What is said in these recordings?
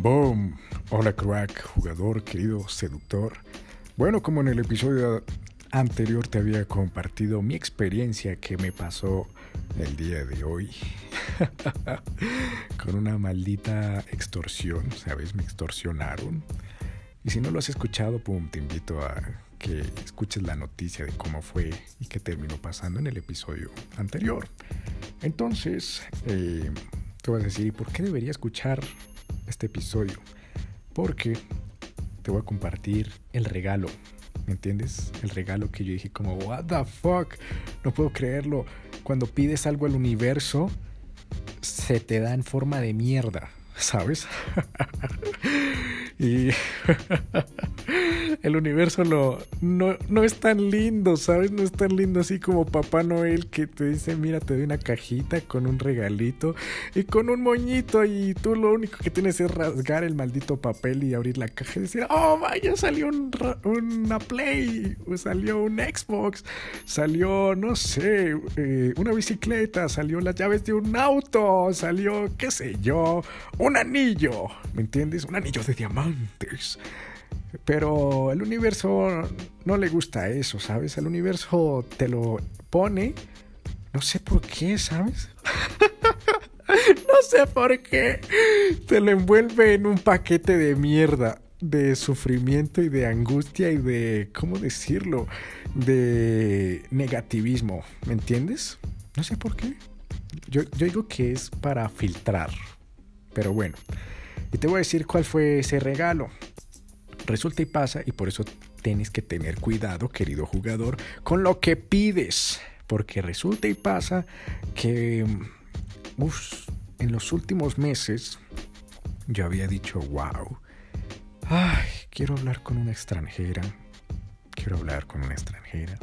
Boom. Hola crack, jugador, querido seductor. Bueno, como en el episodio anterior te había compartido mi experiencia que me pasó el día de hoy con una maldita extorsión, ¿sabes? Me extorsionaron. Y si no lo has escuchado, pum, te invito a que escuches la noticia de cómo fue y qué terminó pasando en el episodio anterior. Entonces, eh, te vas a decir, ¿y por qué debería escuchar este episodio? Porque te voy a compartir el regalo. ¿Me entiendes? El regalo que yo dije como, what the fuck, no puedo creerlo. Cuando pides algo al universo, se te da en forma de mierda, ¿sabes? y el universo no, no, es tan lindo, ¿sabes? No es tan lindo así como Papá Noel que te dice, mira, te doy una cajita con un regalito y con un moñito y tú lo único que tienes es rasgar el maldito papel y abrir la caja y decir, oh, vaya, salió un, una Play, salió un Xbox, salió, no sé, eh, una bicicleta, salió las llaves de un auto, salió, qué sé yo, un anillo, ¿me entiendes? Un anillo de diamantes. Pero el universo no le gusta eso, ¿sabes? El universo te lo pone, no sé por qué, ¿sabes? no sé por qué. Te lo envuelve en un paquete de mierda, de sufrimiento y de angustia y de, ¿cómo decirlo? De negativismo, ¿me entiendes? No sé por qué. Yo, yo digo que es para filtrar. Pero bueno, y te voy a decir cuál fue ese regalo. Resulta y pasa, y por eso tienes que tener cuidado, querido jugador, con lo que pides. Porque resulta y pasa que en los últimos meses yo había dicho, wow, ay, quiero hablar con una extranjera, quiero hablar con una extranjera,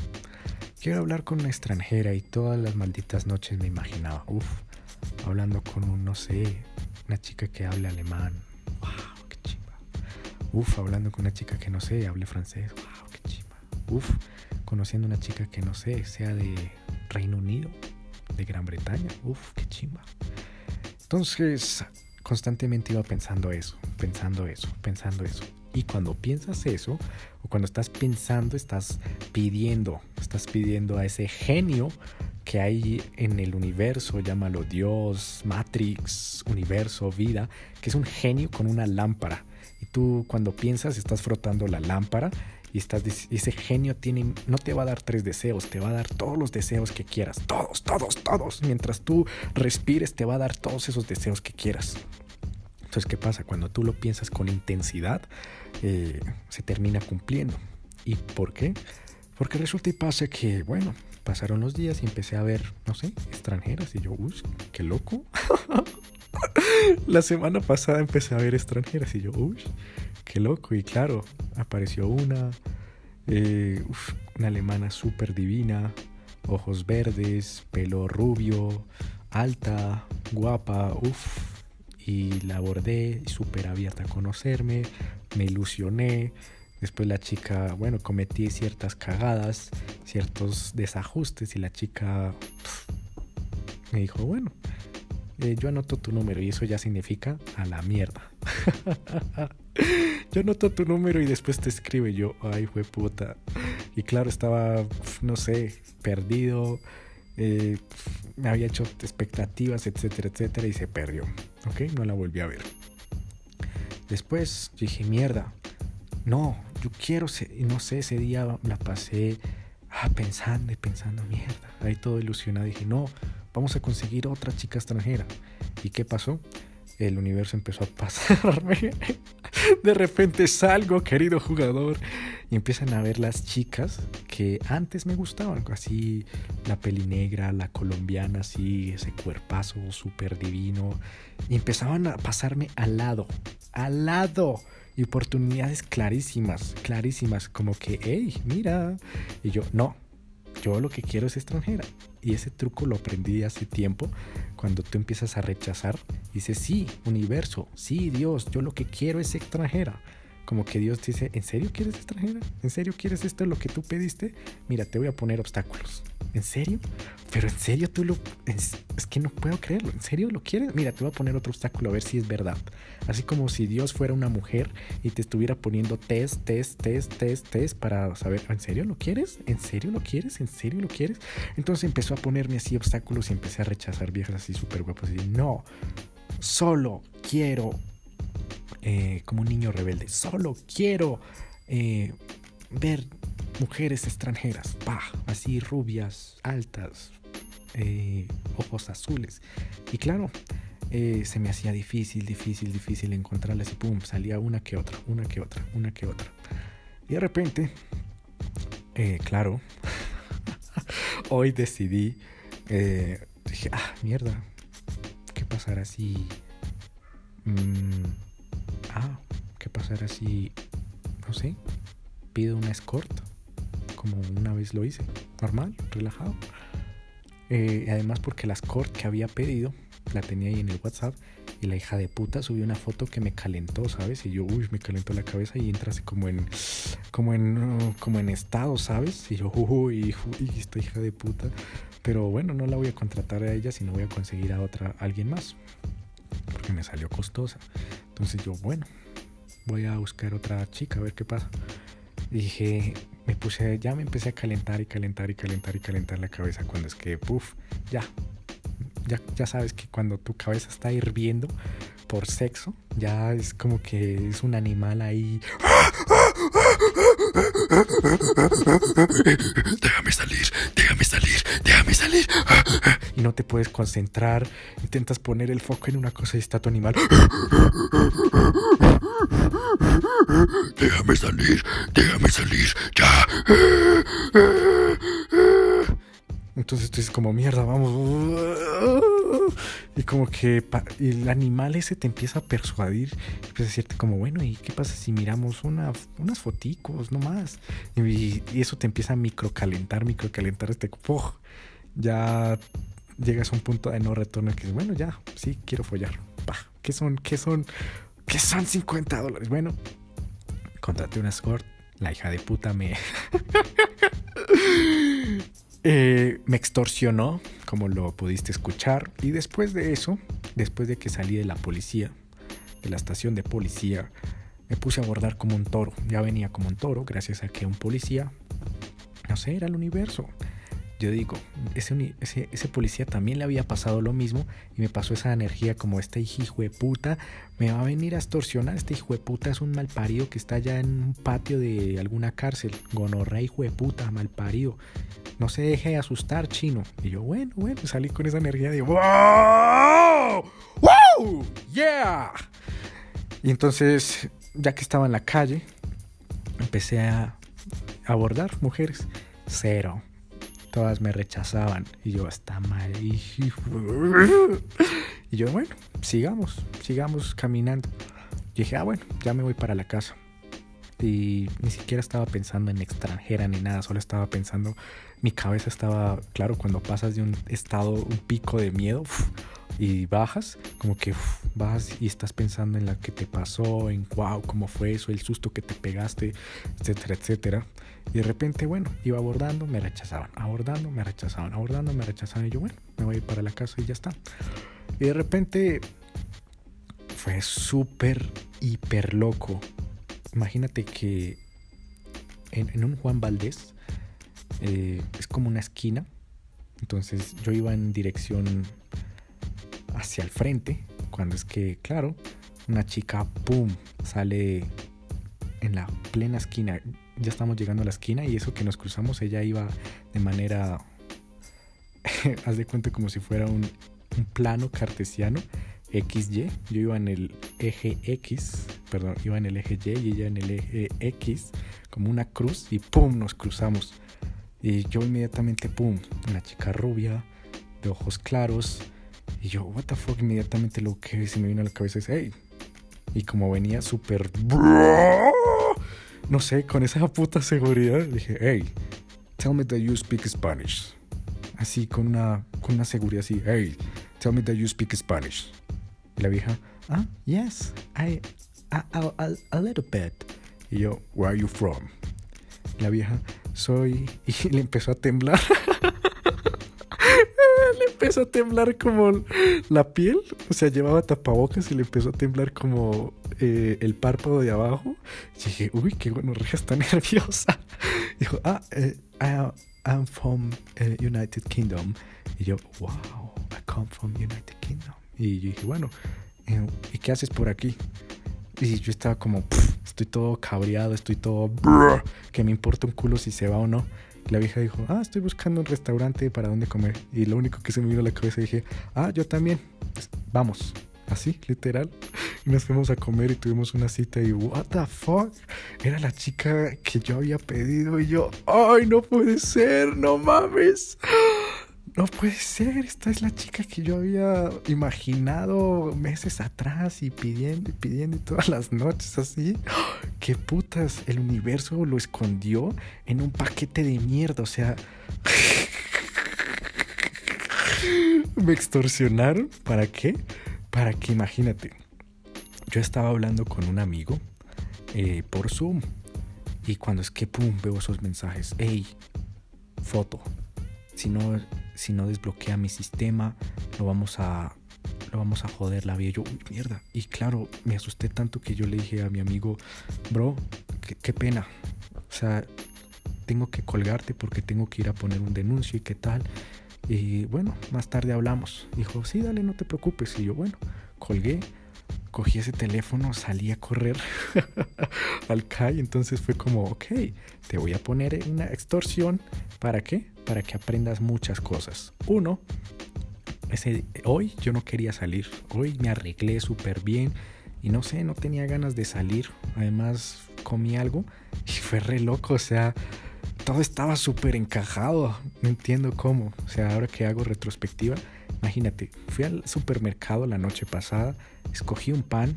quiero hablar con una extranjera y todas las malditas noches me imaginaba, uff, hablando con un, no sé, una chica que hable alemán, Uf, hablando con una chica que no sé, hable francés. Wow, qué chimba. Uf, conociendo una chica que no sé, sea de Reino Unido, de Gran Bretaña. Uf, qué chimba. Entonces, constantemente iba pensando eso, pensando eso, pensando eso. Y cuando piensas eso, o cuando estás pensando, estás pidiendo, estás pidiendo a ese genio que hay en el universo, llámalo Dios, Matrix, universo, vida, que es un genio con una lámpara tú cuando piensas estás frotando la lámpara y estás, ese genio tiene, no te va a dar tres deseos, te va a dar todos los deseos que quieras, todos, todos, todos. Mientras tú respires te va a dar todos esos deseos que quieras. Entonces, ¿qué pasa? Cuando tú lo piensas con intensidad, eh, se termina cumpliendo. ¿Y por qué? Porque resulta y pasa que, bueno, pasaron los días y empecé a ver, no sé, extranjeras y yo, uy, qué loco. La semana pasada empecé a ver extranjeras y yo, uy, qué loco. Y claro, apareció una, eh, una alemana súper divina, ojos verdes, pelo rubio, alta, guapa, uff. Y la abordé, súper abierta a conocerme, me ilusioné. Después la chica, bueno, cometí ciertas cagadas, ciertos desajustes y la chica me dijo, bueno, eh, yo anoto tu número y eso ya significa a la mierda. yo anoto tu número y después te escribe yo, ay, fue puta. Y claro, estaba, no sé, perdido, eh, me había hecho expectativas, etcétera, etcétera, y se perdió. Ok, no la volví a ver. Después dije, mierda, no, yo quiero, no sé, ese día la pasé ah, pensando y pensando, mierda, ahí todo ilusionado. Dije, no, vamos a conseguir otra chica extranjera. ¿Y qué pasó? El universo empezó a pasarme. De repente salgo, querido jugador, y empiezan a ver las chicas que antes me gustaban, así la peli negra, la colombiana, así ese cuerpazo súper divino, y empezaban a pasarme al lado, al lado, y oportunidades clarísimas, clarísimas, como que, hey, mira, y yo, no, yo lo que quiero es extranjera. Y ese truco lo aprendí hace tiempo, cuando tú empiezas a rechazar, dices, sí, universo, sí, Dios, yo lo que quiero es extranjera. Como que Dios dice, ¿en serio quieres extranjera? ¿En serio quieres esto lo que tú pediste? Mira, te voy a poner obstáculos. ¿En serio? Pero en serio tú lo... Es, que no puedo creerlo. ¿En serio lo quieres? Mira, te voy a poner otro obstáculo a ver si es verdad. Así como si Dios fuera una mujer y te estuviera poniendo test, test, test, test, test para saber, ¿en serio lo quieres? ¿En serio lo quieres? ¿En serio lo quieres? Entonces empezó a ponerme así obstáculos y empecé a rechazar viejas así súper guapas. Y no, solo quiero, eh, como un niño rebelde, solo quiero eh, ver mujeres extranjeras, bah, así rubias, altas, eh, ojos azules. Y claro, eh, se me hacía difícil, difícil, difícil encontrarlas y pum, salía una que otra, una que otra, una que otra. Y de repente, eh, claro, hoy decidí, dije, ah, mierda, ¿qué pasará si... Mm, ah, ¿qué pasará si, no sé, pido una escort? Como una vez lo hice, normal, relajado. Eh, además porque la escort que había pedido la tenía ahí en el WhatsApp y la hija de puta subió una foto que me calentó, ¿sabes? Y yo, uy, me calentó la cabeza y entras como en, como en, como en estado, ¿sabes? Y yo, uy, uy, esta hija de puta. Pero bueno, no la voy a contratar a ella, sino voy a conseguir a otra, alguien más. Porque me salió costosa. Entonces yo, bueno, voy a buscar otra chica a ver qué pasa. dije, me puse, ya me empecé a calentar y calentar y calentar y calentar la cabeza cuando es que, puff, ya, ya, ya sabes que cuando tu cabeza está hirviendo por sexo, ya es como que es un animal ahí. Déjame salir, déjame salir, déjame salir. Y no te puedes concentrar, intentas poner el foco en una cosa y está tu animal. Déjame salir, déjame salir, ya. Entonces tú dices como mierda, vamos. Y como que el animal ese te empieza a persuadir. Empieza a decirte como, bueno, ¿y qué pasa si miramos una, unas foticos nomás? Y, y eso te empieza a microcalentar, microcalentar este... Ya llegas a un punto de no retorno que bueno, ya, sí, quiero follar. ¿Qué son? ¿Qué son? ¿Qué son 50 dólares? Bueno, contraté una escort. La hija de puta me... Eh, me extorsionó, como lo pudiste escuchar. Y después de eso, después de que salí de la policía, de la estación de policía, me puse a abordar como un toro. Ya venía como un toro, gracias a que un policía, no sé, era el universo. Yo digo, ese, policía también le había pasado lo mismo y me pasó esa energía como este hijo de puta me va a venir a extorsionar. Este hijo de puta es un malparido que está ya en un patio de alguna cárcel. Gonorrea, hijo de puta, malparido. No se deje de asustar, chino. Y yo, bueno, bueno, salí con esa energía de ¡Wow! ¡Wow! ¡Yeah! Y entonces, ya que estaba en la calle, empecé a abordar mujeres. Cero todas me rechazaban. Y yo, está mal. Y yo, bueno, sigamos, sigamos caminando. Y dije, ah, bueno, ya me voy para la casa. Y ni siquiera estaba pensando en extranjera ni nada, solo estaba pensando, mi cabeza estaba, claro, cuando pasas de un estado, un pico de miedo y bajas, como que vas y estás pensando en la que te pasó, en wow, cómo fue eso, el susto que te pegaste, etcétera, etcétera. Y de repente, bueno, iba abordando, me rechazaban, abordando, me rechazaban, abordando, me rechazaban. Y yo, bueno, me voy a ir para la casa y ya está. Y de repente fue súper, hiper loco. Imagínate que en, un Juan Valdés eh, es como una esquina. Entonces yo iba en dirección hacia el frente. Cuando es que, claro, una chica, ¡pum!, sale en la plena esquina ya estamos llegando a la esquina y eso que nos cruzamos, ella iba de manera, haz de cuenta como si fuera un, plano cartesiano, XY, yo iba en el eje X, perdón, iba en el eje Y y ella en el eje X, como una cruz y ¡pum! nos cruzamos. Y yo inmediatamente, ¡pum! Una chica rubia, de ojos claros. Y yo, what the fuck, inmediatamente lo que se me vino a la cabeza es, hey. Y como venía súper no sé, con esa puta seguridad, dije, hey, tell me that you speak Spanish. Así, con una, con una seguridad así, hey, tell me that you speak Spanish. Y la vieja, ah, yes, I, a, little bit. Y yo, where are you from? la vieja, soy, y le empezó a temblar. empezó a temblar como la piel. O sea, llevaba tapabocas y le empezó a temblar como eh, el párpado de abajo. Y dije, uy, qué bueno, está nerviosa. Dijo, ah, eh, I'm from eh, United Kingdom. Y yo, wow, I come from United Kingdom. Y yo dije, bueno, ¿y qué haces por aquí? Y yo estaba como, estoy todo cabreado, estoy todo, que me importa un culo si se va o no. La vieja dijo, ah, estoy buscando un restaurante para dónde comer. Y lo único que se me vino a la cabeza dije, ah, yo también, pues, vamos. Así, literal. Y nos fuimos a comer y tuvimos una cita y what the fuck. Era la chica que yo había pedido y yo, ay, no puede ser, no mames no puede ser, esta es la chica que yo había imaginado meses atrás y pidiendo y pidiendo todas las noches así. ¡Qué putas! El universo lo escondió en un paquete de mierda, o sea... Me extorsionaron. ¿Para qué? Para que, imagínate, yo estaba hablando con un amigo eh, por Zoom y cuando es que, pum, veo esos mensajes, hey, foto, si no si no desbloquea mi sistema, lo vamos a lo vamos a joder la vida. Yo, uy, mierda. Y claro, me asusté tanto que yo le dije a mi amigo, bro, qué, pena. O sea, tengo que colgarte porque tengo que ir a poner un denuncio y qué tal. Y bueno, más tarde hablamos. Dijo, sí, dale, no te preocupes. Y yo, bueno, colgué, cogí ese teléfono, salí a correr al CAI. Entonces fue como, ok, te voy a poner una extorsión. ¿Para qué? para que aprendas muchas cosas. Uno, hoy yo no quería salir, hoy me arreglé súper bien y no sé, no tenía ganas de salir. Además comí algo y fue re loco, o sea, todo estaba súper encajado, no entiendo cómo. O sea, ahora que hago retrospectiva, imagínate, fui al supermercado la noche pasada, escogí un pan,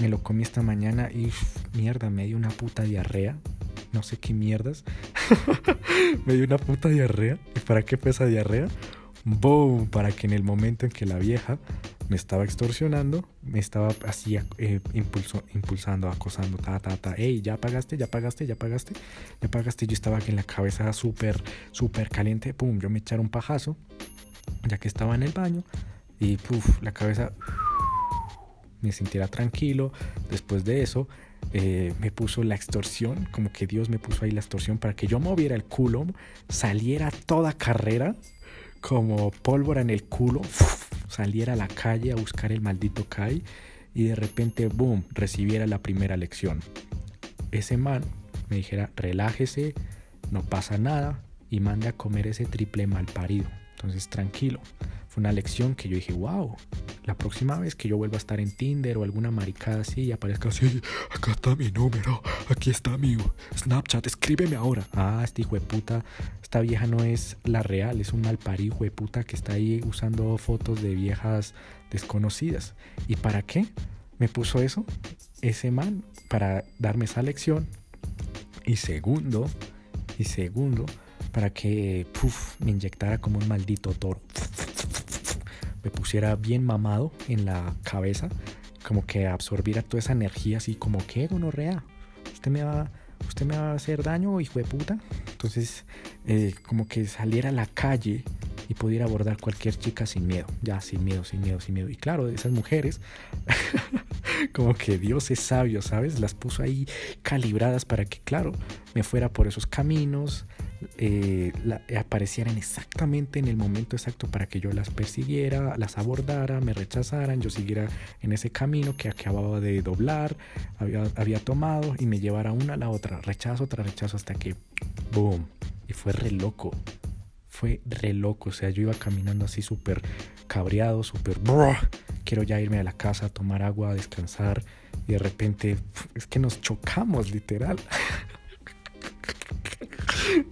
me lo comí esta mañana y mierda, me dio una puta diarrea no sé qué mierdas. me dio una puta diarrea. ¿Y para qué fue esa diarrea? Boom, para que en el momento en que la vieja me estaba extorsionando, me estaba así eh, impulsando, acosando, ta, ta, ta, hey, ya pagaste, ya pagaste, ya pagaste, ya pagaste. Yo estaba aquí en la cabeza súper, súper caliente, pum, yo me echaron un pajazo, ya que estaba en el baño, y puf, la cabeza me sintiera tranquilo. Después de eso, eh, me puso la extorsión, como que Dios me puso ahí la extorsión para que yo moviera el culo, saliera toda carrera, como pólvora en el culo, saliera a la calle a buscar el maldito Kai y de repente, boom, recibiera la primera lección. Ese man me dijera, relájese, no pasa nada y mande a comer ese triple mal parido. Entonces, tranquilo. Fue una lección que yo dije, wow, la próxima vez que yo vuelva a estar en Tinder o alguna maricada así y aparezca así, acá está mi número, aquí está mi Snapchat, escríbeme ahora. Ah, este hijo de puta, esta vieja no es la real, es un malpari hijo de puta que está ahí usando fotos de viejas desconocidas. ¿Y para qué me puso eso? Ese man, para darme esa lección. Y segundo, y segundo, para que me inyectara como un maldito toro me pusiera bien mamado en la cabeza, como que absorbiera toda esa energía así como que gonorrea. Usted me va, usted me va a hacer daño, hijo de puta. Entonces, eh, como que saliera a la calle y pudiera abordar cualquier chica sin miedo, ya sin miedo, sin miedo, sin miedo. Y claro, esas mujeres, como que Dios es sabio, ¿sabes? Las puso ahí calibradas para que, claro, me fuera por esos caminos, eh, aparecieran exactamente en el momento exacto para que yo las persiguiera, las abordara, me rechazaran, yo siguiera en ese camino que acababa de doblar, había, había tomado y me llevara una a la otra, rechazo tras rechazo hasta que, boom, y fue re loco. Fue re loco, o sea, yo iba caminando así súper cabreado, súper... Quiero ya irme a la casa a tomar agua, a descansar y de repente es que nos chocamos literal.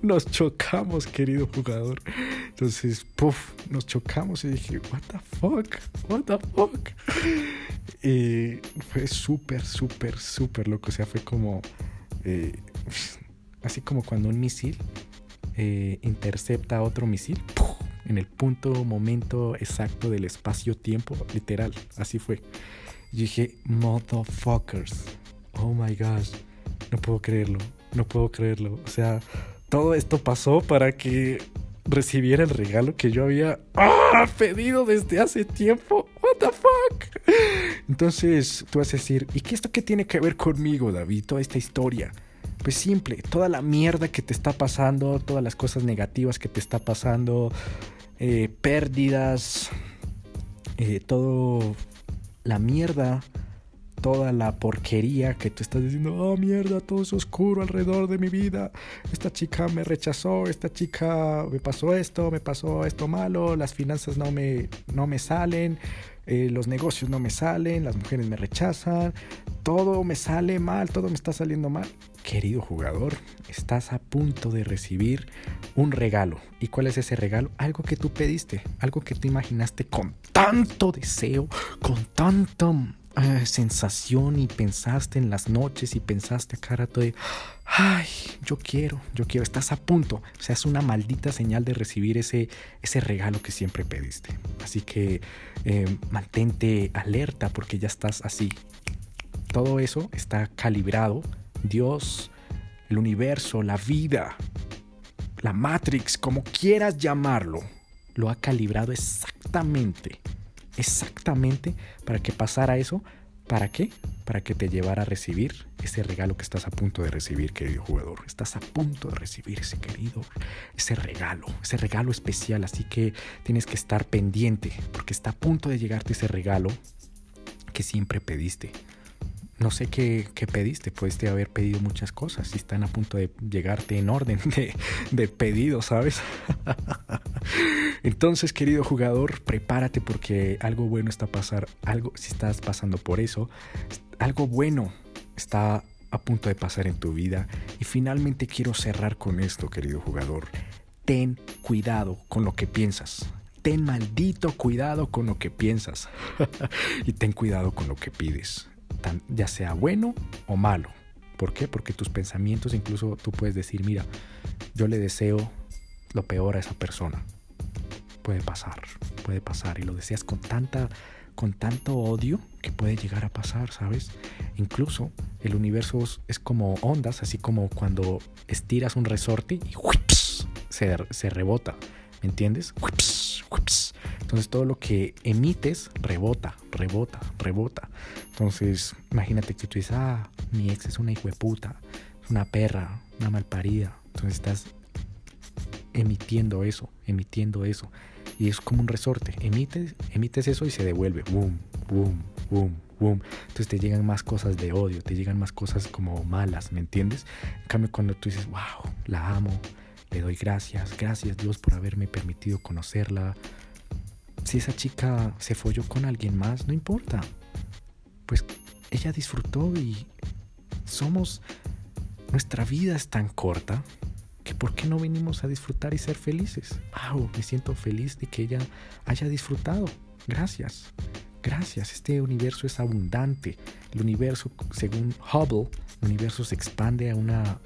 nos chocamos, querido jugador. Entonces, puff, nos chocamos y dije, what the fuck, what the fuck. Y fue súper, súper, súper loco. O sea, fue como, eh, así como cuando un misil eh, intercepta otro misil, en el punto, momento exacto del espacio-tiempo, literal, así fue. Y dije, motherfuckers, oh my gosh, no puedo creerlo, no puedo creerlo. O sea, todo esto pasó para que recibiera el regalo que yo había ¡ah! pedido desde hace tiempo. What the fuck? Entonces tú vas a decir, ¿y qué esto qué tiene que ver conmigo, David? Toda esta historia. Pues simple, toda la mierda que te está pasando, todas las cosas negativas que te está pasando, eh, pérdidas, eh, todo la mierda toda la porquería que tú estás diciendo, oh mierda, todo es oscuro alrededor de mi vida, esta chica me rechazó, esta chica me pasó esto, me pasó esto malo, las finanzas no me, no me salen, eh, los negocios no me salen, las mujeres me rechazan, todo me sale mal, todo me está saliendo mal. Querido jugador, estás a punto de recibir un regalo. ¿Y cuál es ese regalo? Algo que tú pediste, algo que tú imaginaste con tanto deseo, con tanto Ah, sensación y pensaste en las noches y pensaste a cara de, ay, yo quiero, yo quiero, estás a punto. O sea, es una maldita señal de recibir ese, ese regalo que siempre pediste. Así que eh, mantente alerta porque ya estás así. Todo eso está calibrado. Dios, el universo, la vida, la Matrix, como quieras llamarlo, lo ha calibrado exactamente exactamente para que pasara eso. ¿Para qué? Para que te llevara a recibir ese regalo que estás a punto de recibir, querido jugador. Estás a punto de recibir ese querido, ese regalo, ese regalo especial. Así que tienes que estar pendiente porque está a punto de llegarte ese regalo que siempre pediste. No sé qué, pediste, puedes haber pedido muchas cosas y están a punto de llegarte en orden de, de pedido, ¿sabes? Entonces, querido jugador, prepárate porque algo bueno está a pasar, algo, si estás pasando por eso, algo bueno está a punto de pasar en tu vida. Y finalmente quiero cerrar con esto, querido jugador. Ten cuidado con lo que piensas. Ten maldito cuidado con lo que piensas. y ten cuidado con lo que pides ya sea bueno o malo. ¿Por qué? Porque tus pensamientos, incluso tú puedes decir, mira, yo le deseo lo peor a esa persona. Puede pasar, puede pasar. Y lo deseas con tanta, con tanto odio que puede llegar a pasar, ¿sabes? Incluso el universo es como ondas, así como cuando estiras un resorte y se, se rebota. ¿Me entiendes? Entonces todo lo que emites rebota, rebota, rebota. Entonces imagínate que tú dices, ah, mi ex es una puta, es una perra, una malparida. Entonces estás emitiendo eso, emitiendo eso. Y es como un resorte. Emites, emites eso y se devuelve. Boom, boom, boom, boom. Entonces te llegan más cosas de odio, te llegan más cosas como malas, ¿me entiendes? En cambio, cuando tú dices, wow, la amo, le doy gracias, gracias Dios por haberme permitido conocerla, si esa chica se folló con alguien más, no importa. Pues ella disfrutó y somos... Nuestra vida es tan corta que ¿por qué no venimos a disfrutar y ser felices? ¡Wow! Me siento feliz de que ella haya disfrutado. Gracias. Gracias. Este universo es abundante. El universo, según Hubble, el universo se expande a una...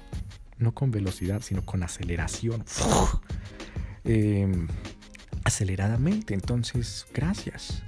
no con velocidad, sino con aceleración. Eh, aceleradamente. Entonces, gracias.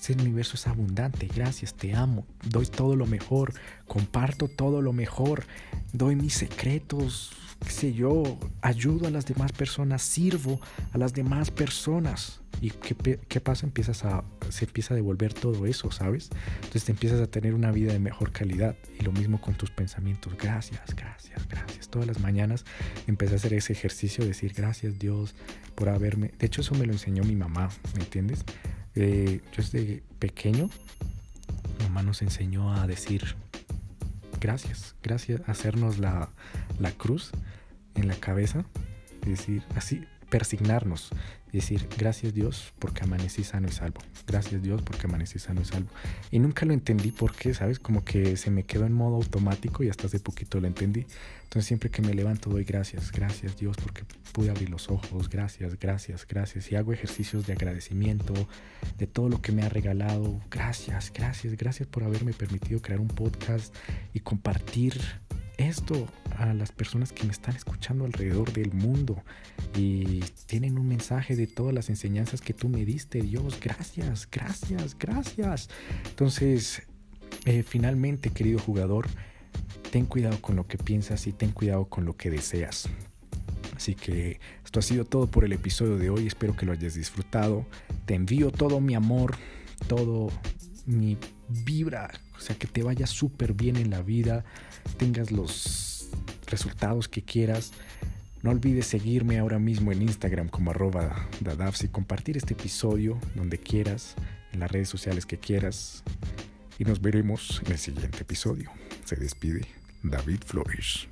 Este universo es abundante, gracias, te amo, doy todo lo mejor, comparto todo lo mejor, doy mis secretos, qué sé yo, ayudo a las demás personas, sirvo a las demás personas. ¿Y qué, qué, pasa? Empiezas a, se empieza a devolver todo eso, ¿sabes? Entonces te empiezas a tener una vida de mejor calidad. Y lo mismo con tus pensamientos. Gracias, gracias, gracias. Todas las mañanas empecé a hacer ese ejercicio de decir gracias Dios por haberme... De hecho eso me lo enseñó mi mamá, ¿me entiendes? Yo desde pequeño, mamá nos enseñó a decir gracias, gracias, hacernos la, la cruz en la cabeza, decir así, persignarnos, decir gracias Dios porque amanecí sano y salvo, gracias Dios porque amanecí sano y salvo. Y nunca lo entendí porque, ¿sabes? Como que se me quedó en modo automático y hasta hace poquito lo entendí. Entonces siempre que me levanto doy gracias, gracias Dios porque pude abrir los ojos, gracias, gracias, gracias. Y hago ejercicios de agradecimiento de todo lo que me ha regalado. Gracias, gracias, gracias por haberme permitido crear un podcast y compartir esto a las personas que me están escuchando alrededor del mundo y tienen un mensaje de todas las enseñanzas que tú me diste, Dios. Gracias, gracias, gracias. Entonces, eh, finalmente, querido jugador, ten cuidado con lo que piensas y ten cuidado con lo que deseas. Así que esto ha sido todo por el episodio de hoy. Espero que lo hayas disfrutado. Te envío todo mi amor, todo mi vibra. O sea, que te vaya súper bien en la vida. Tengas los resultados que quieras. No olvides seguirme ahora mismo en Instagram como arroba y compartir este episodio donde quieras, en las redes sociales que quieras. Y nos veremos en el siguiente episodio. Se despide David Flores.